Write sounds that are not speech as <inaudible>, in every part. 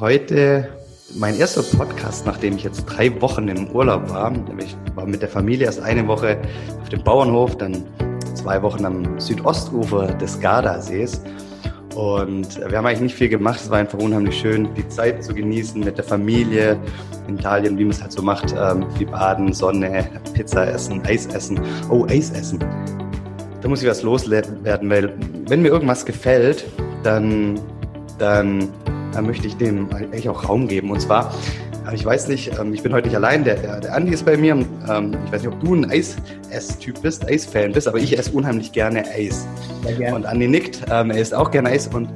heute mein erster Podcast, nachdem ich jetzt drei Wochen im Urlaub war. Ich war mit der Familie erst eine Woche auf dem Bauernhof, dann zwei Wochen am Südostufer des Gardasees. Und wir haben eigentlich nicht viel gemacht. Es war einfach unheimlich schön, die Zeit zu genießen mit der Familie in Italien, wie man es halt so macht. Ähm, viel baden, Sonne, Pizza essen, Eis essen. Oh, Eis essen. Da muss ich was loswerden, weil wenn mir irgendwas gefällt, dann, dann da möchte ich dem eigentlich auch Raum geben. Und zwar, äh, ich weiß nicht, ähm, ich bin heute nicht allein, der, der, Andi ist bei mir. Ähm, ich weiß nicht, ob du ein Eis-Ess-Typ bist, Eis-Fan bist, aber ich esse unheimlich gerne Eis. Gerne. Und Andi nickt, ähm, er isst auch gerne Eis und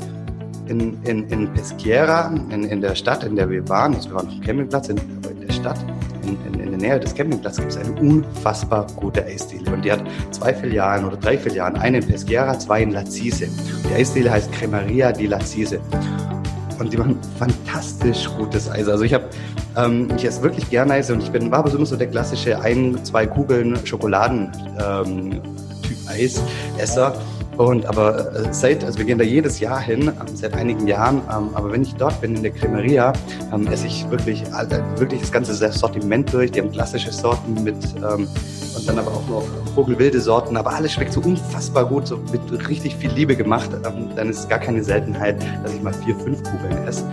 in, in, in Peschiera, in, in der Stadt, in der wir waren, also wir waren auf dem Campingplatz, in, aber in der Stadt, in, in, in der Nähe des Campingplatzes gibt es eine unfassbar gute Eisdiele. Und die hat zwei Filialen oder drei Filialen, eine in Peschiera, zwei in Lazise. Die Eisdiele heißt Cremeria di Lazise und die machen fantastisch gutes Eis. Also ich habe, ähm, ich esse wirklich gerne Eis und ich bin, war aber so der klassische ein, zwei Kugeln Schokoladen-Typ ähm, Eisesser. Und aber äh, seit, also wir gehen da jedes Jahr hin, ähm, seit einigen Jahren, ähm, aber wenn ich dort bin in der Cremeria, ähm, esse ich wirklich, äh, wirklich das ganze Sortiment durch. Die haben klassische Sorten mit und dann aber auch noch vogelwilde Sorten, aber alles schmeckt so unfassbar gut, so mit richtig viel Liebe gemacht. Dann ist es gar keine Seltenheit, dass ich mal vier, fünf Kugeln esse.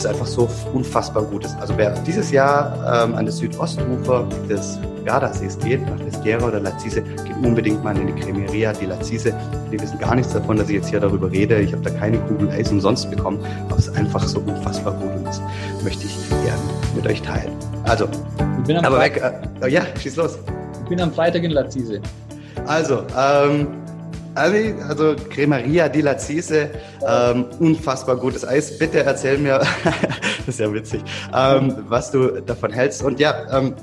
Ist einfach so unfassbar gut. Also wer dieses Jahr ähm, an das Südostufer des Gardasees geht, nach Pesquera oder Lazise, geht unbedingt mal in die Cremeria di Lazise. Die wissen gar nichts davon, dass ich jetzt hier darüber rede. Ich habe da keine Kugel Eis umsonst bekommen, aber es ist einfach so unfassbar gut und das möchte ich gerne mit euch teilen. Also, aber weg. Äh, ja, schieß los bin am Freitag in Lazise. Also, ähm, also Cremeria di Lazise, ähm, unfassbar gutes Eis. Bitte erzähl mir, <laughs> das ist ja witzig, ähm, was du davon hältst. Und ja, ähm,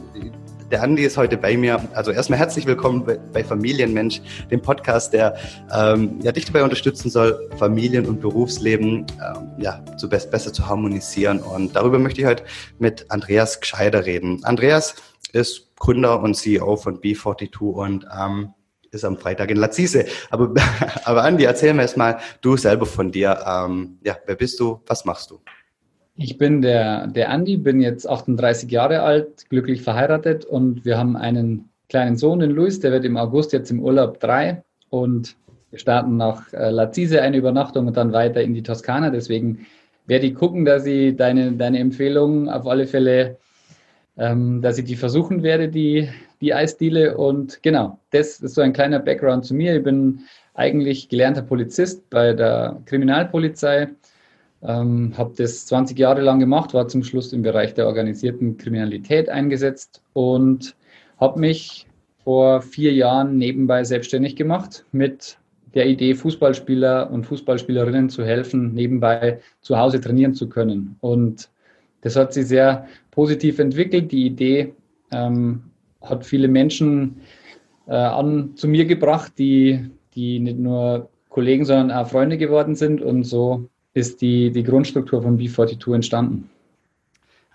der Andi ist heute bei mir. Also erstmal herzlich willkommen bei, bei Familienmensch, dem Podcast, der ähm, ja, dich dabei unterstützen soll, Familien- und Berufsleben ähm, ja, zu best, besser zu harmonisieren. Und darüber möchte ich heute mit Andreas Gscheider reden. Andreas ist Gründer und CEO von B42 und ähm, ist am Freitag in Lazise. Aber, <laughs> aber Andi, erzähl mir erstmal du selber von dir. Ähm, ja, wer bist du? Was machst du? Ich bin der, der Andi, bin jetzt 38 Jahre alt, glücklich verheiratet und wir haben einen kleinen Sohn, den Luis, der wird im August jetzt im Urlaub drei und wir starten nach äh, Lazise eine Übernachtung und dann weiter in die Toskana. Deswegen werde ich gucken, dass ich deine, deine Empfehlungen auf alle Fälle ähm, dass ich die versuchen werde, die, die Eisdiele. Und genau, das ist so ein kleiner Background zu mir. Ich bin eigentlich gelernter Polizist bei der Kriminalpolizei, ähm, habe das 20 Jahre lang gemacht, war zum Schluss im Bereich der organisierten Kriminalität eingesetzt und habe mich vor vier Jahren nebenbei selbstständig gemacht mit der Idee, Fußballspieler und Fußballspielerinnen zu helfen, nebenbei zu Hause trainieren zu können. Und das hat sich sehr positiv entwickelt. Die Idee ähm, hat viele Menschen äh, an, zu mir gebracht, die, die nicht nur Kollegen, sondern auch Freunde geworden sind. Und so ist die, die Grundstruktur von B42 entstanden.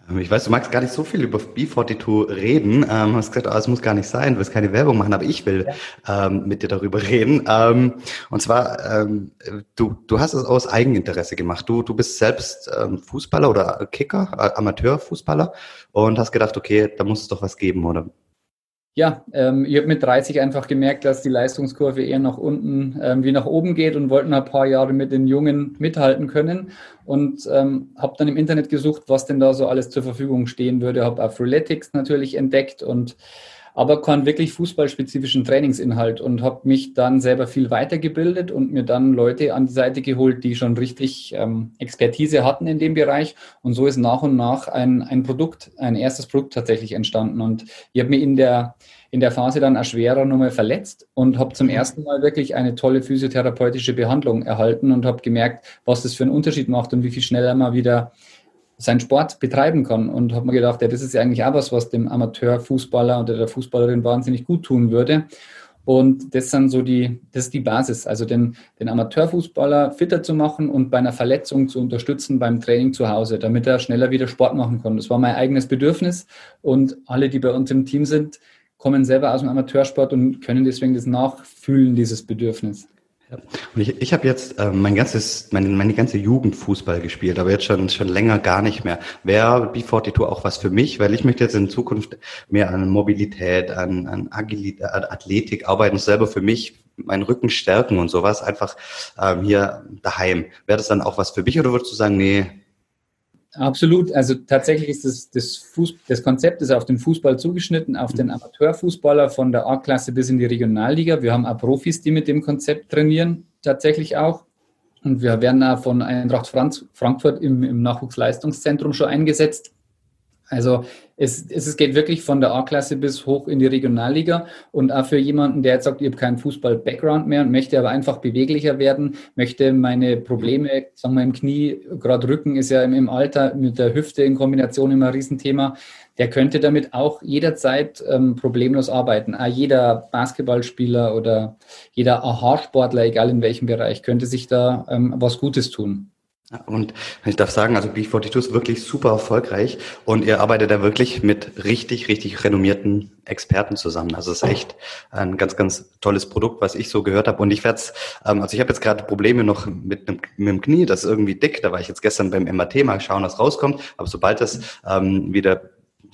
Ähm, ich weiß, du magst gar nicht so viel über B42 reden. Ähm, hast gesagt, oh, es muss gar nicht sein, du willst keine Werbung machen, aber ich will ja. ähm, mit dir darüber reden. Ähm, und zwar, ähm, du, du hast es aus Eigeninteresse gemacht. Du, du bist selbst ähm, Fußballer oder Kicker, äh, Amateurfußballer und hast gedacht, okay, da muss es doch was geben, oder? Ja, ähm, ich habe mit 30 einfach gemerkt, dass die Leistungskurve eher nach unten ähm, wie nach oben geht und wollten ein paar Jahre mit den Jungen mithalten können und ähm, habe dann im Internet gesucht, was denn da so alles zur Verfügung stehen würde. Habe auch Freeletics natürlich entdeckt und aber keinen wirklich fußballspezifischen Trainingsinhalt und habe mich dann selber viel weitergebildet und mir dann Leute an die Seite geholt, die schon richtig ähm, Expertise hatten in dem Bereich. Und so ist nach und nach ein, ein Produkt, ein erstes Produkt tatsächlich entstanden. Und ich habe mich in der, in der Phase dann auch schwerer nochmal verletzt und habe zum mhm. ersten Mal wirklich eine tolle physiotherapeutische Behandlung erhalten und habe gemerkt, was das für einen Unterschied macht und wie viel schneller man wieder seinen Sport betreiben kann. Und habe mir gedacht, ja, das ist ja eigentlich auch was, was dem Amateurfußballer oder der Fußballerin wahnsinnig gut tun würde. Und das sind so die, das ist die Basis, also den, den Amateurfußballer fitter zu machen und bei einer Verletzung zu unterstützen beim Training zu Hause, damit er schneller wieder Sport machen kann. Das war mein eigenes Bedürfnis und alle, die bei uns im Team sind, kommen selber aus dem Amateursport und können deswegen das nachfühlen, dieses Bedürfnis. Und ich, ich habe jetzt äh, mein ganzes, meine, meine ganze Jugend Fußball gespielt, aber jetzt schon schon länger gar nicht mehr. Wäre B42 auch was für mich, weil ich möchte jetzt in Zukunft mehr an Mobilität, an, an Agilität, an Athletik arbeiten, selber für mich meinen Rücken stärken und sowas, einfach ähm, hier daheim. Wäre das dann auch was für mich oder würdest du sagen, nee, Absolut. Also tatsächlich ist das, das, Fuß, das Konzept ist auf den Fußball zugeschnitten, auf den Amateurfußballer von der A-Klasse bis in die Regionalliga. Wir haben auch Profis, die mit dem Konzept trainieren, tatsächlich auch. Und wir werden auch von Eintracht Frankfurt im, im Nachwuchsleistungszentrum schon eingesetzt. Also es, es geht wirklich von der A-Klasse bis hoch in die Regionalliga und auch für jemanden, der jetzt sagt, ich habe keinen Fußball-Background mehr und möchte aber einfach beweglicher werden, möchte meine Probleme, sagen wir im Knie, gerade Rücken ist ja im, im Alter mit der Hüfte in Kombination immer ein Riesenthema, der könnte damit auch jederzeit ähm, problemlos arbeiten. Auch jeder Basketballspieler oder jeder Aha-Sportler, egal in welchem Bereich, könnte sich da ähm, was Gutes tun. Und ich darf sagen, also B42 ist wirklich super erfolgreich und ihr arbeitet da wirklich mit richtig, richtig renommierten Experten zusammen. Also es ist echt ein ganz, ganz tolles Produkt, was ich so gehört habe. Und ich werde es, ähm, also ich habe jetzt gerade Probleme noch mit, einem, mit dem Knie, das ist irgendwie dick. Da war ich jetzt gestern beim MRT mal schauen, was rauskommt. Aber sobald das ähm, wieder,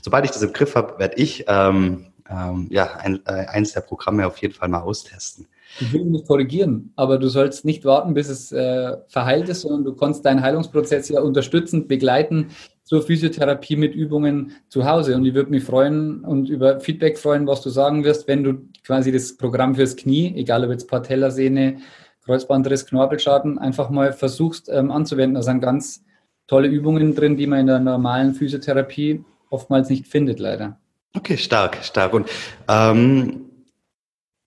sobald ich das im Griff habe, werde ich ähm, ähm, ja ein, äh, eins der Programme auf jeden Fall mal austesten. Ich will nicht korrigieren, aber du sollst nicht warten, bis es äh, verheilt ist, sondern du kannst deinen Heilungsprozess ja unterstützend begleiten zur Physiotherapie mit Übungen zu Hause. Und ich würde mich freuen und über Feedback freuen, was du sagen wirst, wenn du quasi das Programm fürs Knie, egal ob jetzt Patellasehne, Kreuzbandriss, Knorpelschaden, einfach mal versuchst ähm, anzuwenden. Da sind ganz tolle Übungen drin, die man in der normalen Physiotherapie oftmals nicht findet, leider. Okay, stark, stark. Und ähm,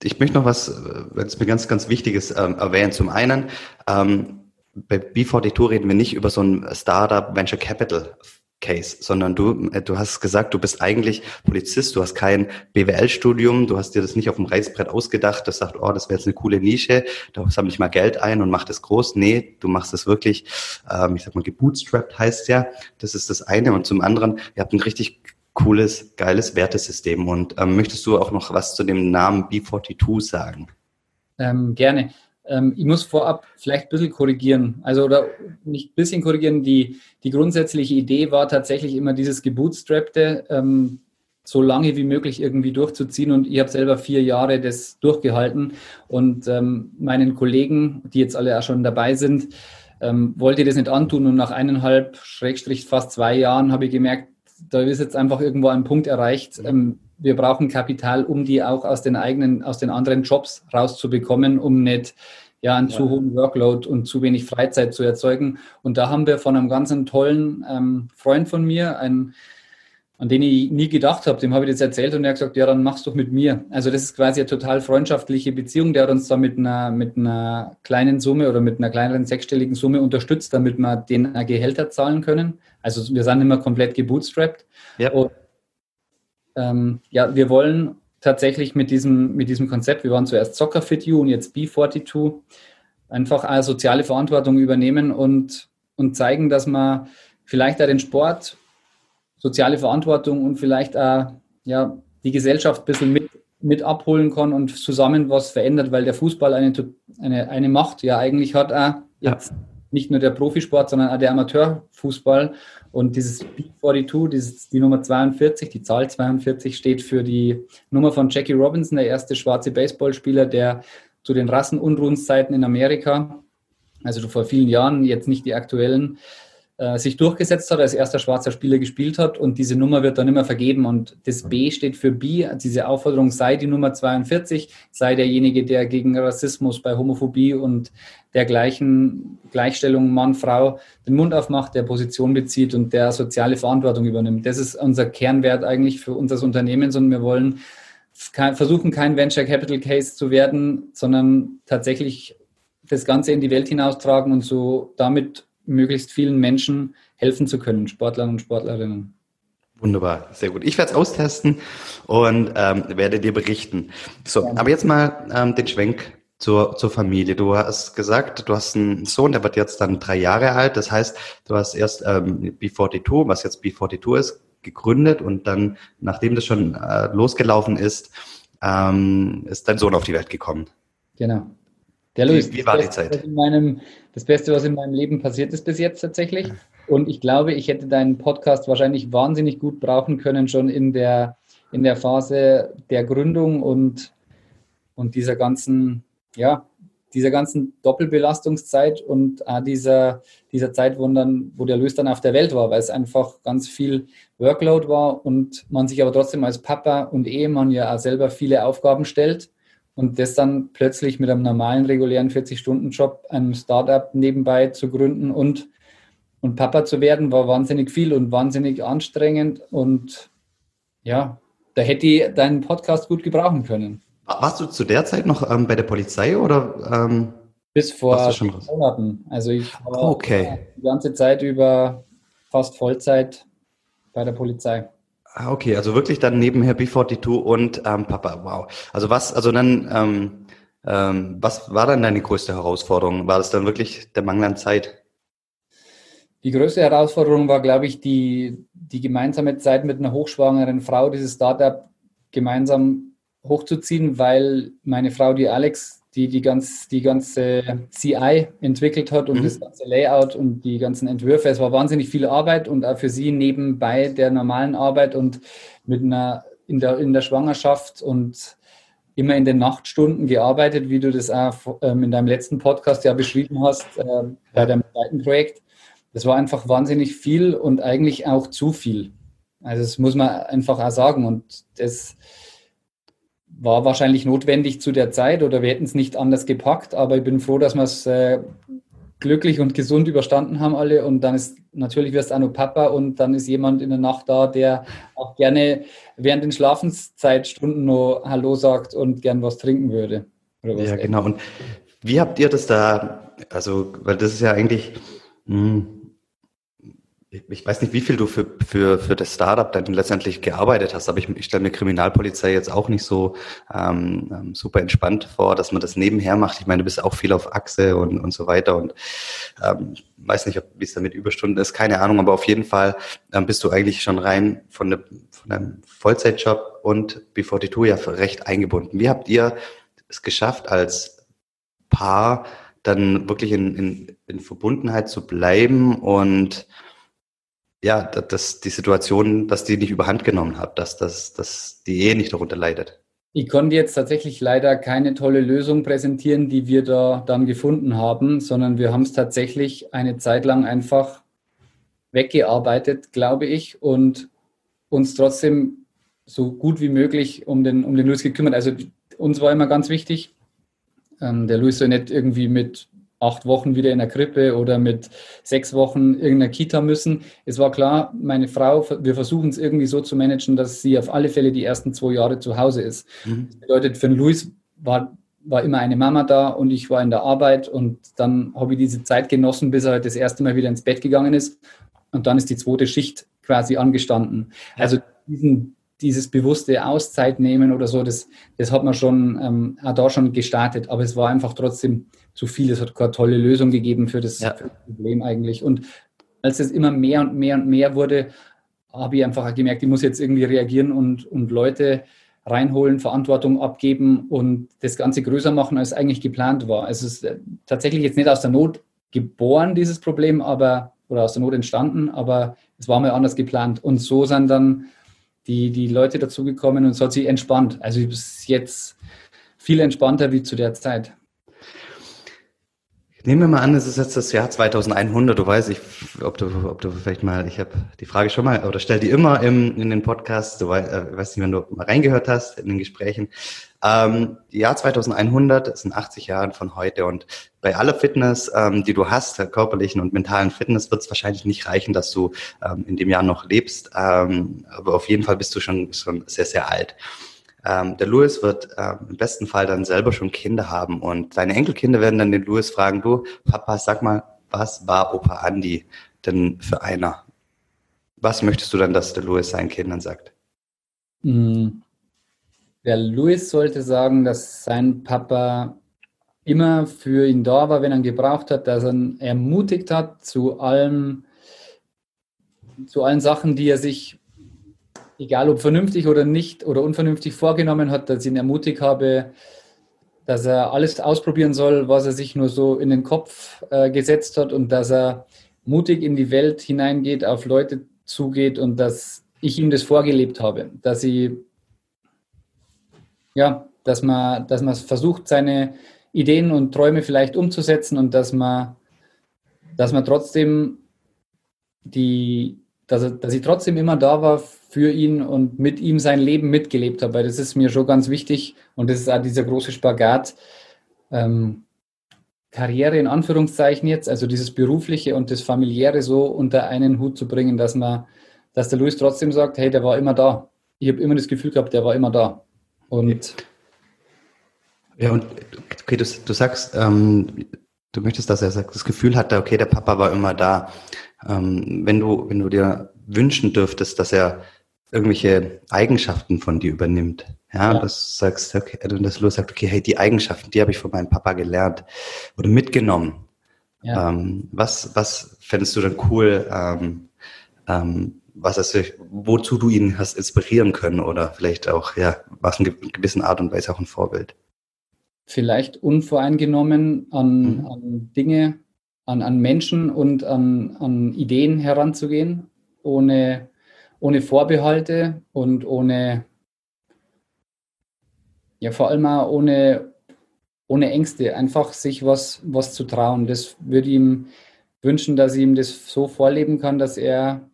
ich möchte noch was, wenn es mir ganz, ganz Wichtiges ähm, erwähnen. Zum einen, ähm, bei B42 reden wir nicht über so ein Startup Venture Capital Case, sondern du, äh, du hast gesagt, du bist eigentlich Polizist, du hast kein BWL-Studium, du hast dir das nicht auf dem Reißbrett ausgedacht, das sagt, oh, das wäre jetzt eine coole Nische, da sammle ich mal Geld ein und mach das groß. Nee, du machst das wirklich, ähm, ich sag mal, gebootstrapped heißt ja. Das ist das eine. Und zum anderen, ihr habt ein richtig cooles, geiles Wertesystem. Und ähm, möchtest du auch noch was zu dem Namen B42 sagen? Ähm, gerne. Ähm, ich muss vorab vielleicht ein bisschen korrigieren. Also, oder nicht ein bisschen korrigieren. Die, die grundsätzliche Idee war tatsächlich immer dieses Gebootstrappte, ähm, so lange wie möglich irgendwie durchzuziehen. Und ich habe selber vier Jahre das durchgehalten. Und ähm, meinen Kollegen, die jetzt alle auch schon dabei sind, ähm, wollte ich das nicht antun. Und nach eineinhalb, Schrägstrich fast zwei Jahren habe ich gemerkt, da ist jetzt einfach irgendwo ein Punkt erreicht. Ähm, wir brauchen Kapital, um die auch aus den eigenen, aus den anderen Jobs rauszubekommen, um nicht ja, einen ja. zu hohen Workload und zu wenig Freizeit zu erzeugen. Und da haben wir von einem ganz tollen ähm, Freund von mir, ein, an den ich nie gedacht habe, dem habe ich das erzählt und er hat gesagt, ja, dann mach's doch mit mir. Also das ist quasi eine total freundschaftliche Beziehung. Der hat uns da mit einer, mit einer kleinen Summe oder mit einer kleineren sechsstelligen Summe unterstützt, damit wir den Gehälter zahlen können. Also wir sind immer komplett gebootstrapped. Ja. Und, ähm, ja, wir wollen tatsächlich mit diesem, mit diesem Konzept, wir waren zuerst Soccer Fit You und jetzt B42, einfach eine soziale Verantwortung übernehmen und, und zeigen, dass man vielleicht auch den Sport, soziale Verantwortung und vielleicht auch ja, die Gesellschaft ein bisschen mit, mit abholen kann und zusammen was verändert, weil der Fußball eine, eine, eine Macht ja eigentlich hat, auch jetzt ja nicht nur der Profisport, sondern auch der Amateurfußball. Und dieses B42, dieses, die Nummer 42, die Zahl 42 steht für die Nummer von Jackie Robinson, der erste schwarze Baseballspieler, der zu den Rassenunruhenszeiten in Amerika, also vor vielen Jahren, jetzt nicht die aktuellen, äh, sich durchgesetzt hat, als erster schwarzer Spieler gespielt hat und diese Nummer wird dann immer vergeben und das B steht für B, diese Aufforderung sei die Nummer 42, sei derjenige, der gegen Rassismus bei Homophobie und dergleichen Gleichstellung Mann-Frau den Mund aufmacht, der Position bezieht und der soziale Verantwortung übernimmt. Das ist unser Kernwert eigentlich für uns als Unternehmen und wir wollen versuchen, kein Venture Capital Case zu werden, sondern tatsächlich das Ganze in die Welt hinaustragen und so damit möglichst vielen Menschen helfen zu können, Sportlern und Sportlerinnen. Wunderbar, sehr gut. Ich werde es austesten und ähm, werde dir berichten. So, ja. aber jetzt mal ähm, den Schwenk zur, zur Familie. Du hast gesagt, du hast einen Sohn, der wird jetzt dann drei Jahre alt. Das heißt, du hast erst ähm, B42, was jetzt B42 ist, gegründet und dann, nachdem das schon äh, losgelaufen ist, ähm, ist dein Sohn auf die Welt gekommen. Genau. Der Luis, wie, wie war die Zeit? Meinem, das Beste, was in meinem Leben passiert ist bis jetzt tatsächlich. Und ich glaube, ich hätte deinen Podcast wahrscheinlich wahnsinnig gut brauchen können, schon in der, in der Phase der Gründung und, und dieser ganzen, ja, dieser ganzen Doppelbelastungszeit und äh, dieser, dieser Zeit, wo, dann, wo der Luis dann auf der Welt war, weil es einfach ganz viel Workload war und man sich aber trotzdem als Papa und Ehemann ja auch selber viele Aufgaben stellt und das dann plötzlich mit einem normalen, regulären 40-Stunden-Job, einem Startup nebenbei zu gründen und, und Papa zu werden, war wahnsinnig viel und wahnsinnig anstrengend und ja, da hätte ich deinen Podcast gut gebrauchen können. Warst du zu der Zeit noch ähm, bei der Polizei oder? Ähm, Bis vor Monaten. Also ich war okay. die ganze Zeit über fast Vollzeit bei der Polizei. Ah, okay, also wirklich dann nebenher B42 und ähm, Papa. Wow. Also was, also dann, ähm, ähm, was war dann deine größte Herausforderung? War das dann wirklich der Mangel an Zeit? Die größte Herausforderung war, glaube ich, die, die gemeinsame Zeit mit einer hochschwangeren Frau, dieses Startup gemeinsam hochzuziehen, weil meine Frau, die Alex, die die, ganz, die ganze CI entwickelt hat und mhm. das ganze Layout und die ganzen Entwürfe. Es war wahnsinnig viel Arbeit und auch für sie nebenbei der normalen Arbeit und mit einer in der, in der Schwangerschaft und immer in den Nachtstunden gearbeitet, wie du das auch ähm, in deinem letzten Podcast ja beschrieben hast, äh, bei deinem zweiten Projekt. Das war einfach wahnsinnig viel und eigentlich auch zu viel. Also das muss man einfach auch sagen. Und das, war wahrscheinlich notwendig zu der Zeit oder wir hätten es nicht anders gepackt, aber ich bin froh, dass wir es äh, glücklich und gesund überstanden haben alle und dann ist natürlich wirst du auch noch Papa und dann ist jemand in der Nacht da, der auch gerne während den Schlafenszeitstunden noch Hallo sagt und gern was trinken würde. Was ja, genau. Und wie habt ihr das da, also, weil das ist ja eigentlich, mh, hm, ich weiß nicht, wie viel du für, für, für das Startup dann letztendlich gearbeitet hast, aber ich, ich stelle mir Kriminalpolizei jetzt auch nicht so ähm, ähm, super entspannt vor, dass man das nebenher macht. Ich meine, du bist auch viel auf Achse und, und so weiter und ähm, weiß nicht, wie es da mit Überstunden ist, keine Ahnung, aber auf jeden Fall ähm, bist du eigentlich schon rein von, der, von einem Vollzeitjob und B42 ja recht eingebunden. Wie habt ihr es geschafft, als Paar dann wirklich in, in, in Verbundenheit zu bleiben und ja, dass die Situation, dass die nicht überhand genommen hat, dass, dass, dass die Ehe nicht darunter leidet. Ich konnte jetzt tatsächlich leider keine tolle Lösung präsentieren, die wir da dann gefunden haben, sondern wir haben es tatsächlich eine Zeit lang einfach weggearbeitet, glaube ich, und uns trotzdem so gut wie möglich um den, um den Luis gekümmert. Also uns war immer ganz wichtig, ähm, der Luis soll nicht irgendwie mit acht Wochen wieder in der Krippe oder mit sechs Wochen irgendeiner Kita müssen. Es war klar, meine Frau, wir versuchen es irgendwie so zu managen, dass sie auf alle Fälle die ersten zwei Jahre zu Hause ist. Mhm. Das bedeutet, für den Luis war, war immer eine Mama da und ich war in der Arbeit und dann habe ich diese Zeit genossen, bis er halt das erste Mal wieder ins Bett gegangen ist und dann ist die zweite Schicht quasi angestanden. Also diesen, dieses bewusste Auszeit nehmen oder so, das, das hat man schon ähm, auch da schon gestartet, aber es war einfach trotzdem zu viel. Es hat keine tolle Lösung gegeben für das, ja. für das Problem eigentlich. Und als es immer mehr und mehr und mehr wurde, habe ich einfach gemerkt, ich muss jetzt irgendwie reagieren und, und Leute reinholen, Verantwortung abgeben und das Ganze größer machen, als eigentlich geplant war. Es ist äh, tatsächlich jetzt nicht aus der Not geboren, dieses Problem, aber oder aus der Not entstanden, aber es war mal anders geplant. Und so sind dann die, die Leute dazugekommen und es hat sich entspannt. Also es ist jetzt viel entspannter wie zu der Zeit. Nehmen wir mal an, es ist jetzt das Jahr 2100. Du weißt, ich, ob du, ob du vielleicht mal, ich habe die Frage schon mal oder stell die immer im, in den Podcast. Du weißt, äh, weiß nicht, wenn du mal reingehört hast in den Gesprächen. Ähm, Jahr 2100 sind 80 Jahre von heute und bei aller Fitness, ähm, die du hast, der körperlichen und mentalen Fitness, wird es wahrscheinlich nicht reichen, dass du ähm, in dem Jahr noch lebst. Ähm, aber auf jeden Fall bist du schon, schon sehr, sehr alt. Ähm, der Louis wird ähm, im besten Fall dann selber schon Kinder haben und seine Enkelkinder werden dann den Louis fragen, du, Papa, sag mal, was war Opa Andy denn für einer? Was möchtest du dann, dass der Louis seinen Kindern sagt? Mm. Der Louis sollte sagen, dass sein Papa immer für ihn da war, wenn er ihn gebraucht hat, dass er ihn ermutigt hat zu allem, zu allen Sachen, die er sich egal ob vernünftig oder nicht oder unvernünftig vorgenommen hat, dass ich ihn ermutigt habe, dass er alles ausprobieren soll, was er sich nur so in den Kopf äh, gesetzt hat und dass er mutig in die Welt hineingeht, auf Leute zugeht und dass ich ihm das vorgelebt habe, dass ich ja, dass man, dass man versucht, seine Ideen und Träume vielleicht umzusetzen und dass man, dass man trotzdem die, dass, er, dass ich trotzdem immer da war für ihn und mit ihm sein Leben mitgelebt habe, weil das ist mir schon ganz wichtig und das ist auch dieser große Spagat. Ähm, Karriere in Anführungszeichen jetzt, also dieses berufliche und das familiäre so unter einen Hut zu bringen, dass man, dass der Luis trotzdem sagt, hey, der war immer da. Ich habe immer das Gefühl gehabt, der war immer da. Und ja, und okay, du, du sagst, ähm, du möchtest, dass er das Gefühl hatte, okay, der Papa war immer da. Ähm, wenn du, wenn du dir wünschen dürftest, dass er irgendwelche Eigenschaften von dir übernimmt, ja, ja. dass du sagst, okay, dass Louis sagt, okay, hey, die Eigenschaften, die habe ich von meinem Papa gelernt oder mitgenommen. Ja. Ähm, was, was fändest du dann cool, ähm, ähm, was es, wozu du ihn hast inspirieren können oder vielleicht auch, ja, was in gewissen Art und Weise auch ein Vorbild? Vielleicht unvoreingenommen an, mhm. an Dinge, an, an Menschen und an, an Ideen heranzugehen, ohne, ohne Vorbehalte und ohne, ja, vor allem auch ohne, ohne Ängste, einfach sich was, was zu trauen. Das würde ihm wünschen, dass ich ihm das so vorleben kann, dass er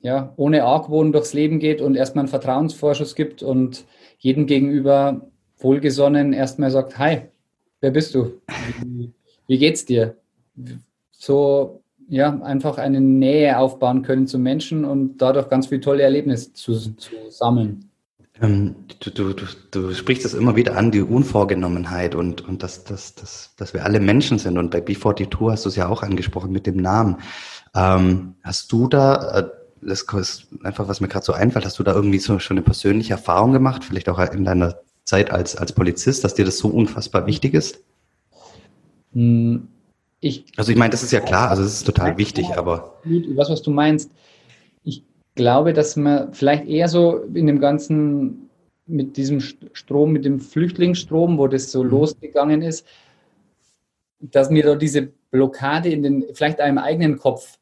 ja, ohne Argwohn durchs Leben geht und erstmal einen Vertrauensvorschuss gibt und jedem gegenüber wohlgesonnen erstmal sagt, hi, wer bist du? Wie, wie geht's dir? So, ja, einfach eine Nähe aufbauen können zu Menschen und dadurch ganz viele tolle Erlebnisse zu, zu sammeln. Ähm, du, du, du, du sprichst das immer wieder an, die Unvorgenommenheit und, und dass, dass, dass, dass wir alle Menschen sind. Und bei B42 hast du es ja auch angesprochen mit dem Namen. Ähm, hast du da äh, das ist einfach, was mir gerade so einfällt. Hast du da irgendwie so schon eine persönliche Erfahrung gemacht, vielleicht auch in deiner Zeit als, als Polizist, dass dir das so unfassbar wichtig ist? Hm, ich, also ich meine, das ist ja klar, also es ist total wichtig, aber. Was, was du meinst, ich glaube, dass man vielleicht eher so in dem ganzen, mit diesem Strom, mit dem Flüchtlingsstrom, wo das so mhm. losgegangen ist, dass mir da diese Blockade in den, vielleicht einem eigenen Kopf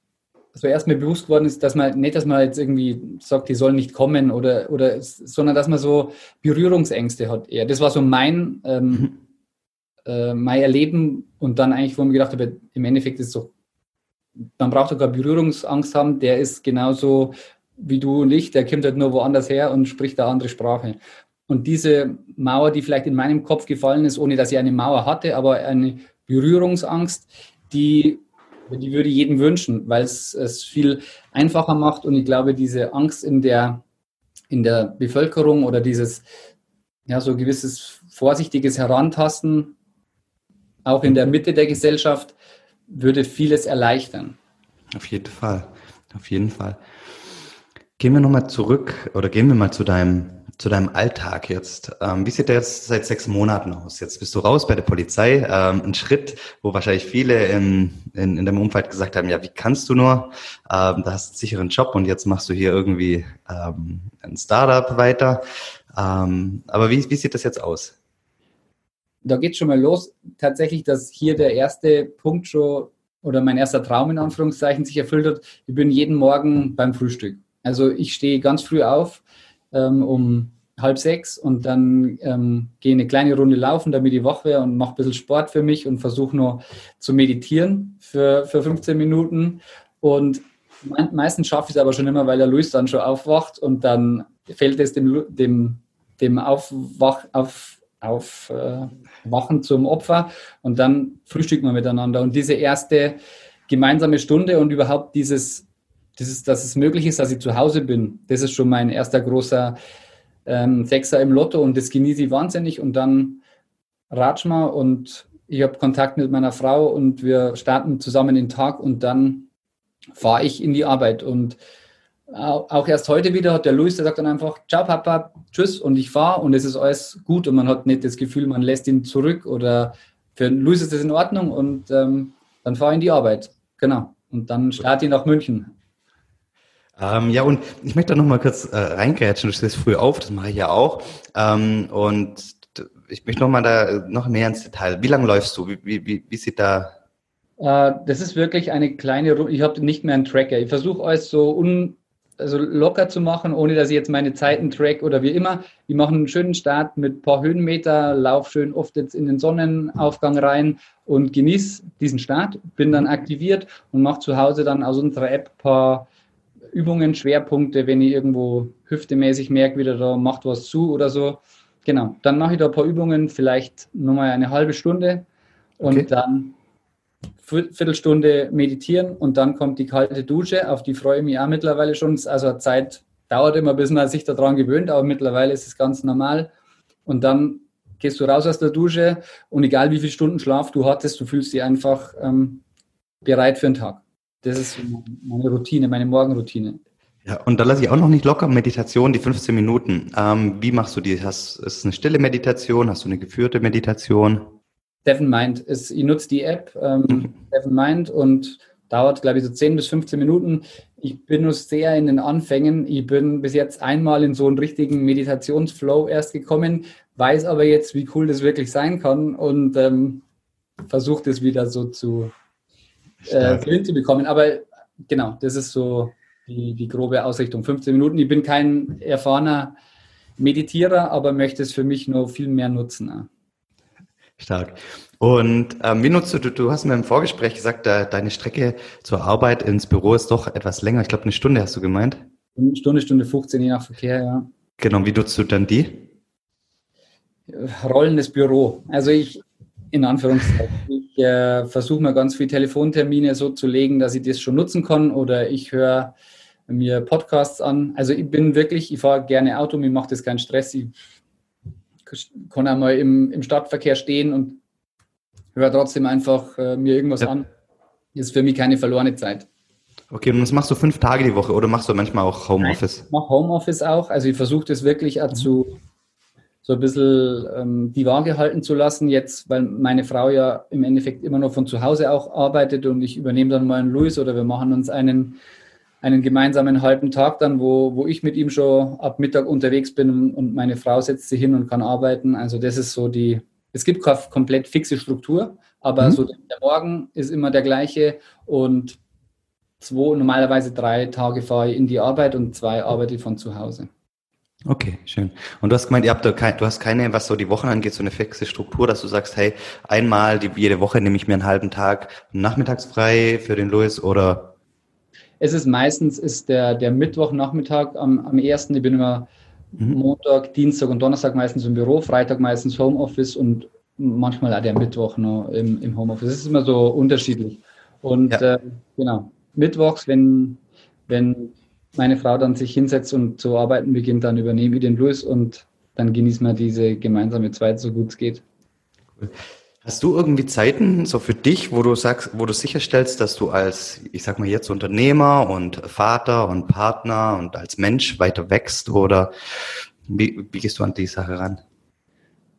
so erst mir bewusst geworden ist, dass man nicht, dass man jetzt irgendwie sagt, die sollen nicht kommen oder, oder sondern dass man so Berührungsängste hat eher. Das war so mein, ähm, mhm. Äh, mein Erleben und dann eigentlich, wo ich mir gedacht habe, im Endeffekt ist es so, man braucht sogar Berührungsangst haben, der ist genauso wie du und ich, der kommt halt nur woanders her und spricht eine andere Sprache. Und diese Mauer, die vielleicht in meinem Kopf gefallen ist, ohne dass ich eine Mauer hatte, aber eine Berührungsangst, die die würde ich jedem wünschen, weil es es viel einfacher macht und ich glaube, diese Angst in der, in der Bevölkerung oder dieses, ja, so gewisses vorsichtiges Herantasten, auch in der Mitte der Gesellschaft, würde vieles erleichtern. Auf jeden Fall, auf jeden Fall. Gehen wir nochmal zurück oder gehen wir mal zu deinem zu deinem Alltag jetzt. Ähm, wie sieht der jetzt seit sechs Monaten aus? Jetzt bist du raus bei der Polizei. Ähm, ein Schritt, wo wahrscheinlich viele in, in, in dem Umfeld gesagt haben, ja, wie kannst du nur? Ähm, da hast du einen sicheren Job und jetzt machst du hier irgendwie ähm, ein Startup weiter. Ähm, aber wie, wie sieht das jetzt aus? Da geht schon mal los. Tatsächlich, dass hier der erste Punkt schon oder mein erster Traum in Anführungszeichen sich erfüllt hat. Ich bin jeden Morgen beim Frühstück. Also ich stehe ganz früh auf, ähm, um halb sechs und dann ähm, gehe eine kleine Runde laufen, damit ich wach wäre und mache ein bisschen Sport für mich und versuche nur zu meditieren für, für 15 Minuten. Und me meistens schaffe ich es aber schon immer, weil der Luis dann schon aufwacht und dann fällt es dem, dem, dem Aufwach, auf, auf äh, zum Opfer und dann frühstücken wir miteinander. Und diese erste gemeinsame Stunde und überhaupt dieses dieses, dass es möglich ist, dass ich zu Hause bin. Das ist schon mein erster großer ähm, Sechser im Lotto und das genieße ich wahnsinnig. Und dann ratschen wir und ich habe Kontakt mit meiner Frau und wir starten zusammen den Tag und dann fahre ich in die Arbeit. Und auch erst heute wieder hat der Luis, der sagt dann einfach, ciao Papa, tschüss und ich fahre und es ist alles gut und man hat nicht das Gefühl, man lässt ihn zurück oder für Luis ist das in Ordnung und ähm, dann fahre ich in die Arbeit. Genau. Und dann starte ich nach München. Ähm, ja, und ich möchte da noch mal kurz äh, reingrätschen. Du stehst früh auf, das mache ich ja auch. Ähm, und ich möchte noch mal da noch mehr ins Detail. Wie lange läufst du? Wie, wie, wie sieht da äh, das ist wirklich eine kleine, ich habe nicht mehr einen Tracker. Ich versuche alles so un, also locker zu machen, ohne dass ich jetzt meine Zeiten track oder wie immer. Ich mache einen schönen Start mit ein paar Höhenmeter, laufe schön oft jetzt in den Sonnenaufgang rein und genieße diesen Start, bin dann aktiviert und mache zu Hause dann aus unserer App ein paar Übungen, Schwerpunkte, wenn ich irgendwo hüftemäßig merke, wieder da macht was zu oder so. Genau, dann mache ich da ein paar Übungen, vielleicht nochmal eine halbe Stunde und okay. dann Viertelstunde meditieren und dann kommt die kalte Dusche, auf die freue ich mich auch mittlerweile schon. Also Zeit dauert immer, bis man sich daran gewöhnt, aber mittlerweile ist es ganz normal. Und dann gehst du raus aus der Dusche und egal wie viele Stunden Schlaf du hattest, du fühlst dich einfach ähm, bereit für den Tag. Das ist meine Routine, meine Morgenroutine. Ja, und da lasse ich auch noch nicht locker Meditation, die 15 Minuten. Ähm, wie machst du die? Hast, ist es eine stille Meditation? Hast du eine geführte Meditation? Seven Mind ist, ich nutze die App ähm, mhm. Seven Mind und dauert, glaube ich, so 10 bis 15 Minuten. Ich bin nur sehr in den Anfängen. Ich bin bis jetzt einmal in so einen richtigen Meditationsflow erst gekommen, weiß aber jetzt, wie cool das wirklich sein kann und ähm, versuche das wieder so zu äh, zu bekommen. Aber genau, das ist so die, die grobe Ausrichtung. 15 Minuten. Ich bin kein erfahrener Meditierer, aber möchte es für mich noch viel mehr nutzen. Stark. Und ähm, wie nutzt du, du hast mir im Vorgespräch gesagt, da, deine Strecke zur Arbeit ins Büro ist doch etwas länger. Ich glaube, eine Stunde hast du gemeint. Eine Stunde, Stunde 15, je nach Verkehr, ja. Genau, wie nutzt du dann die? Rollendes Büro. Also ich, in Anführungszeichen, <laughs> ich äh, versuche mir ganz viele Telefontermine so zu legen, dass ich das schon nutzen kann oder ich höre mir Podcasts an. Also ich bin wirklich, ich fahre gerne Auto, mir macht das keinen Stress. Ich kann auch mal im, im Stadtverkehr stehen und höre trotzdem einfach äh, mir irgendwas ja. an. Ist für mich keine verlorene Zeit. Okay, und das machst du fünf Tage die Woche oder machst du manchmal auch Homeoffice? Ich mache Homeoffice auch. Also ich versuche das wirklich auch zu, so ein bisschen ähm, die Waage halten zu lassen. Jetzt, weil meine Frau ja im Endeffekt immer noch von zu Hause auch arbeitet und ich übernehme dann mal einen Luis oder wir machen uns einen einen gemeinsamen halben Tag dann, wo, wo ich mit ihm schon ab Mittag unterwegs bin und meine Frau setzt sich hin und kann arbeiten. Also das ist so die, es gibt keine komplett fixe Struktur, aber mhm. so der Morgen ist immer der gleiche und zwei, normalerweise drei Tage fahre ich in die Arbeit und zwei arbeite ich von zu Hause. Okay, schön. Und du hast gemeint, ihr habt da kein, du hast keine, was so die Wochen angeht, so eine fixe Struktur, dass du sagst, hey, einmal die, jede Woche nehme ich mir einen halben Tag nachmittags frei für den Louis oder es ist meistens ist der, der Mittwochnachmittag am, am ersten. Ich bin immer mhm. Montag, Dienstag und Donnerstag meistens im Büro, Freitag meistens Homeoffice und manchmal auch der Mittwoch noch im, im Homeoffice. Es ist immer so unterschiedlich. Und ja. äh, genau, Mittwochs, wenn, wenn meine Frau dann sich hinsetzt und zu arbeiten beginnt, dann übernehme ich den Louis und dann genießen wir diese gemeinsame Zeit, so gut es geht. Cool. Hast du irgendwie Zeiten so für dich, wo du sagst, wo du sicherstellst, dass du als, ich sag mal jetzt Unternehmer und Vater und Partner und als Mensch weiter wächst oder wie, wie gehst du an die Sache ran?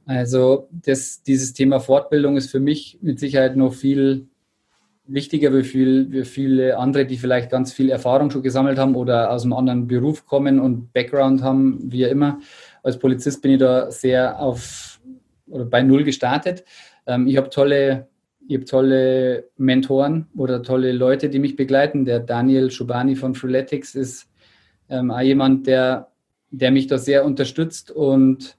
Also das, dieses Thema Fortbildung ist für mich mit Sicherheit noch viel wichtiger wie, viel, wie viele andere, die vielleicht ganz viel Erfahrung schon gesammelt haben oder aus einem anderen Beruf kommen und Background haben, wie immer. Als Polizist bin ich da sehr auf oder bei Null gestartet. Ähm, ich habe tolle, ich hab tolle Mentoren oder tolle Leute, die mich begleiten. Der Daniel Schubani von Freeletics ist ähm, auch jemand, der, der mich da sehr unterstützt und,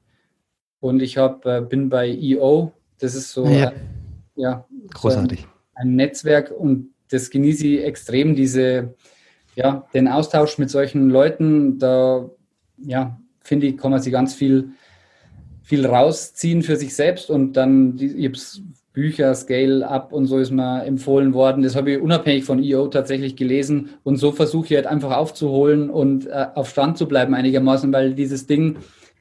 und ich hab, äh, bin bei EO. Das ist so ja, ja großartig. Ein, ein Netzwerk und das genieße ich extrem, diese, ja, den Austausch mit solchen Leuten. Da ja, finde ich, kann man sich ganz viel viel rausziehen für sich selbst und dann die, Bücher, Scale Up und so ist mir empfohlen worden. Das habe ich unabhängig von EO tatsächlich gelesen und so versuche ich halt einfach aufzuholen und äh, auf Stand zu bleiben einigermaßen, weil dieses Ding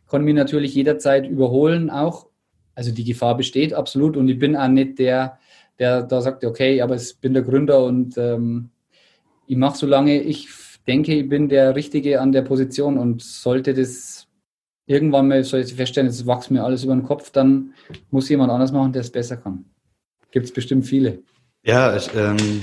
kann mich natürlich jederzeit überholen auch. Also die Gefahr besteht absolut und ich bin auch nicht der, der da sagt, okay, aber ich bin der Gründer und ähm, ich mache so lange ich denke, ich bin der Richtige an der Position und sollte das irgendwann mal soll ich feststellen, es wächst mir alles über den Kopf, dann muss jemand anders machen, der es besser kann. Gibt es bestimmt viele. Ja, ich, ähm,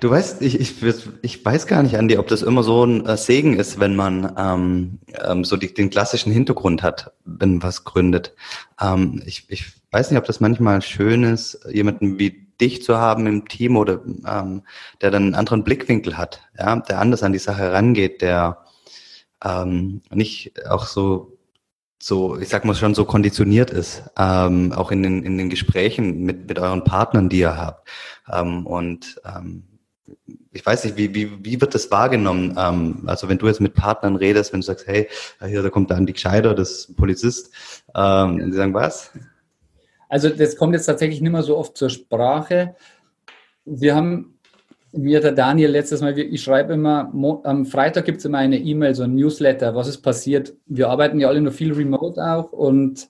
Du weißt, ich, ich, ich weiß gar nicht, Andi, ob das immer so ein äh, Segen ist, wenn man ähm, ähm, so die, den klassischen Hintergrund hat, wenn was gründet. Ähm, ich, ich weiß nicht, ob das manchmal schön ist, jemanden wie dich zu haben im Team oder ähm, der dann einen anderen Blickwinkel hat, ja, der anders an die Sache rangeht, der ähm, nicht auch so so, ich sag mal schon so konditioniert ist, ähm, auch in den, in den Gesprächen mit, mit euren Partnern, die ihr habt. Ähm, und ähm, ich weiß nicht, wie, wie, wie wird das wahrgenommen? Ähm, also wenn du jetzt mit Partnern redest, wenn du sagst, hey, hier, da kommt der Andi Gscheider, das Polizist, ähm, und die sagen, was? Also das kommt jetzt tatsächlich nicht mehr so oft zur Sprache. Wir haben mir der Daniel letztes Mal, ich schreibe immer, am Freitag gibt es immer eine E-Mail, so ein Newsletter, was ist passiert. Wir arbeiten ja alle nur viel remote auch und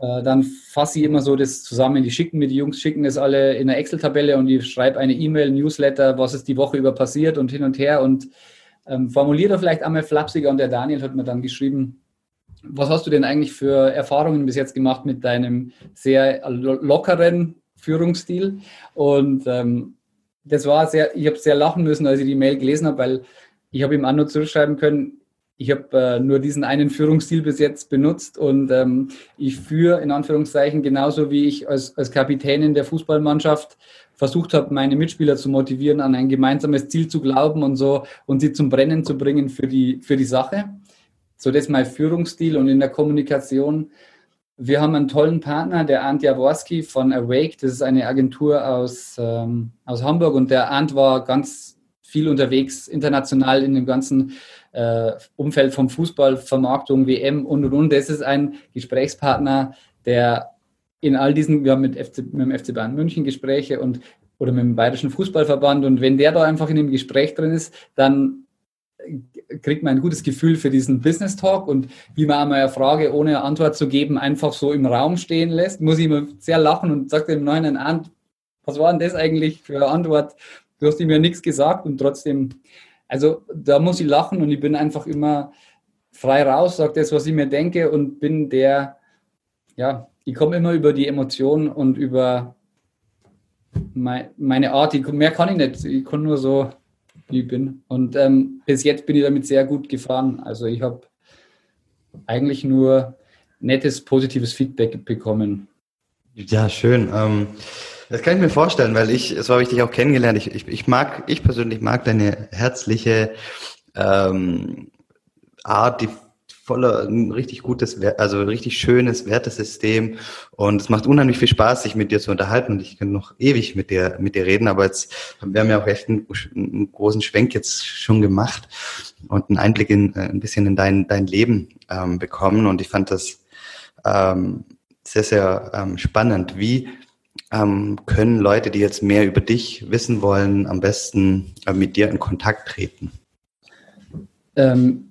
äh, dann fasse ich immer so das zusammen. Die schicken mir, die Jungs schicken das alle in einer Excel-Tabelle und ich schreibe eine E-Mail, Newsletter, was ist die Woche über passiert und hin und her und ähm, formuliere vielleicht einmal flapsiger und der Daniel hat mir dann geschrieben, was hast du denn eigentlich für Erfahrungen bis jetzt gemacht mit deinem sehr lockeren Führungsstil? Und ähm, das war sehr, ich habe sehr lachen müssen, als ich die Mail gelesen habe, weil ich habe ihm auch nur zurückschreiben können, ich habe äh, nur diesen einen Führungsstil bis jetzt benutzt und ähm, ich führe in Anführungszeichen genauso wie ich als, als Kapitänin der Fußballmannschaft versucht habe, meine Mitspieler zu motivieren, an ein gemeinsames Ziel zu glauben und so und sie zum Brennen zu bringen für die, für die Sache. So, das ist mein Führungsstil und in der Kommunikation wir haben einen tollen Partner, der Arndt Jaworski von Awake. Das ist eine Agentur aus, ähm, aus Hamburg und der Arndt war ganz viel unterwegs international in dem ganzen äh, Umfeld vom Fußball, Vermarktung, WM und und und. Das ist ein Gesprächspartner, der in all diesen, wir haben mit, FC, mit dem FC Bayern München Gespräche und oder mit dem Bayerischen Fußballverband und wenn der da einfach in dem Gespräch drin ist, dann kriegt man ein gutes Gefühl für diesen Business Talk. Und wie man einmal eine Frage ohne Antwort zu geben einfach so im Raum stehen lässt, muss ich immer sehr lachen und sagt dem Neuen an, was war denn das eigentlich für eine Antwort? Du hast ihm ja nichts gesagt. Und trotzdem, also da muss ich lachen und ich bin einfach immer frei raus, sage das, was ich mir denke und bin der, ja, ich komme immer über die Emotionen und über meine Art, ich, mehr kann ich nicht, ich kann nur so ich bin. Und ähm, bis jetzt bin ich damit sehr gut gefahren. Also ich habe eigentlich nur nettes, positives Feedback bekommen. Ja, schön. Ähm, das kann ich mir vorstellen, weil ich, habe ich dich auch kennengelernt. Ich, ich, ich mag, ich persönlich mag deine herzliche ähm, Art, die voller ein richtig gutes, also richtig schönes Wertesystem und es macht unheimlich viel Spaß, sich mit dir zu unterhalten und ich kann noch ewig mit dir mit dir reden, aber jetzt wir haben ja auch echt einen, einen großen Schwenk jetzt schon gemacht und einen Einblick in äh, ein bisschen in dein dein Leben ähm, bekommen und ich fand das ähm, sehr sehr ähm, spannend. Wie ähm, können Leute, die jetzt mehr über dich wissen wollen, am besten äh, mit dir in Kontakt treten? Ähm,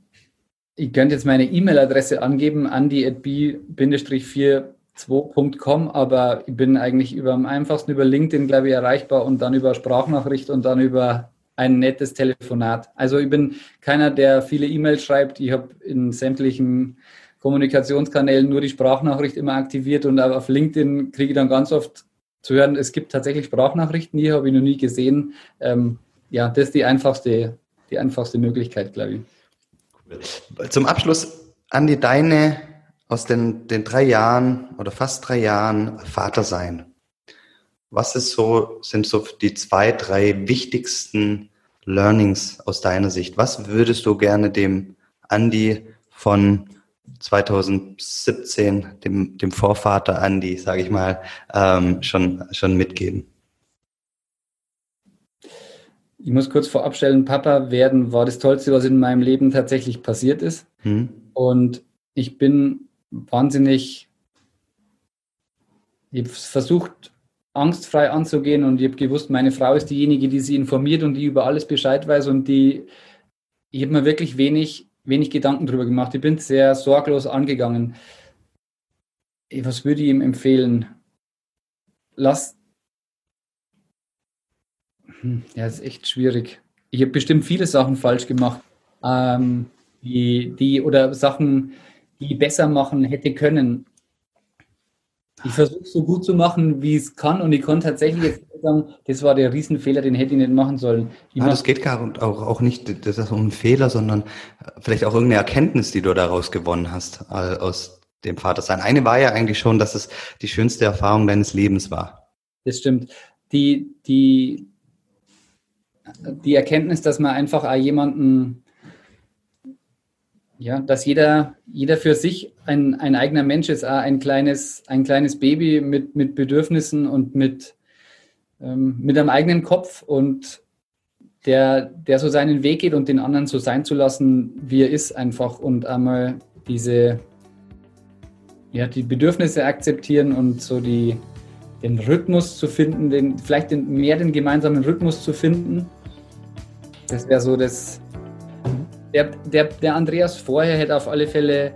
ich könnte jetzt meine E-Mail-Adresse angeben, andi.b-42.com, aber ich bin eigentlich über am einfachsten über LinkedIn, glaube ich, erreichbar und dann über Sprachnachricht und dann über ein nettes Telefonat. Also ich bin keiner, der viele E-Mails schreibt. Ich habe in sämtlichen Kommunikationskanälen nur die Sprachnachricht immer aktiviert und auf LinkedIn kriege ich dann ganz oft zu hören, es gibt tatsächlich Sprachnachrichten, die habe ich noch nie gesehen. Ähm, ja, das ist die einfachste, die einfachste Möglichkeit, glaube ich. Zum Abschluss, Andi, deine aus den, den drei Jahren oder fast drei Jahren Vater sein. Was ist so, sind so die zwei, drei wichtigsten Learnings aus deiner Sicht? Was würdest du gerne dem Andi von 2017, dem, dem Vorvater Andi, sage ich mal, ähm, schon, schon mitgeben? Ich muss kurz vorab stellen, Papa werden war das Tollste, was in meinem Leben tatsächlich passiert ist. Mhm. Und ich bin wahnsinnig, ich habe versucht, angstfrei anzugehen und ich habe gewusst, meine Frau ist diejenige, die sie informiert und die über alles Bescheid weiß und die, ich habe mir wirklich wenig, wenig Gedanken darüber gemacht. Ich bin sehr sorglos angegangen. Was würde ich ihm empfehlen? Lass hm, ja, ist echt schwierig. Ich habe bestimmt viele Sachen falsch gemacht, ähm, die, die oder Sachen, die ich besser machen hätte können. Ich versuche es so gut zu machen, wie es kann und ich kann tatsächlich jetzt sagen, das war der Riesenfehler, den hätte ich nicht machen sollen. Ja, das geht gar auch, auch nicht, das ist um ein Fehler, sondern vielleicht auch irgendeine Erkenntnis, die du daraus gewonnen hast, äh, aus dem Vatersein. Eine war ja eigentlich schon, dass es die schönste Erfahrung deines Lebens war. Das stimmt. Die, die, die Erkenntnis, dass man einfach jemanden, ja, dass jeder, jeder für sich ein, ein eigener Mensch ist, ein kleines, ein kleines Baby mit, mit Bedürfnissen und mit, ähm, mit einem eigenen Kopf und der, der so seinen Weg geht und den anderen so sein zu lassen, wie er ist, einfach und einmal diese, ja, die Bedürfnisse akzeptieren und so die, den Rhythmus zu finden, den, vielleicht den, mehr den gemeinsamen Rhythmus zu finden. Das wäre so das. Der, der, der Andreas vorher hätte auf alle Fälle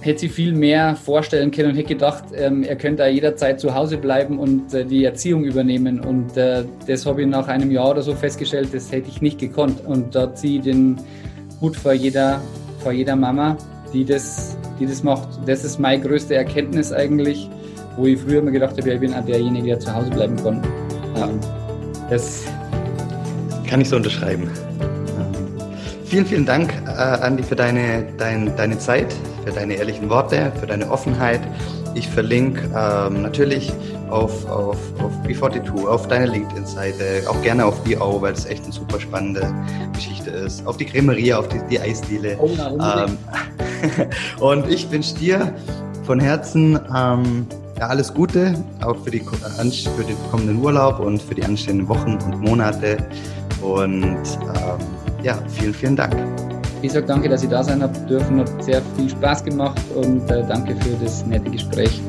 hätte sich viel mehr vorstellen können und hätte gedacht, ähm, er könnte jederzeit zu Hause bleiben und äh, die Erziehung übernehmen. Und äh, das habe ich nach einem Jahr oder so festgestellt, das hätte ich nicht gekonnt. Und da ziehe ich den Hut vor jeder, vor jeder Mama, die das, die das macht. Das ist meine größte Erkenntnis eigentlich, wo ich früher immer gedacht habe, ja, ich bin auch derjenige, der zu Hause bleiben kann. Ähm, das kann ich so unterschreiben. Vielen, vielen Dank, äh, Andi, für deine, dein, deine Zeit, für deine ehrlichen Worte, für deine Offenheit. Ich verlinke ähm, natürlich auf, auf, auf B42, auf deine LinkedIn-Seite, auch gerne auf BO, weil es echt eine super spannende Geschichte ist. Auf die Cremeria, auf die, die Eisdiele. Oh, ähm, <laughs> und ich wünsche dir von Herzen ähm, ja, alles Gute, auch für, die, für den kommenden Urlaub und für die anstehenden Wochen und Monate. Und ähm, ja, vielen, vielen Dank. Ich sage danke, dass ich da sein habe dürfen. Hat sehr viel Spaß gemacht und äh, danke für das nette Gespräch.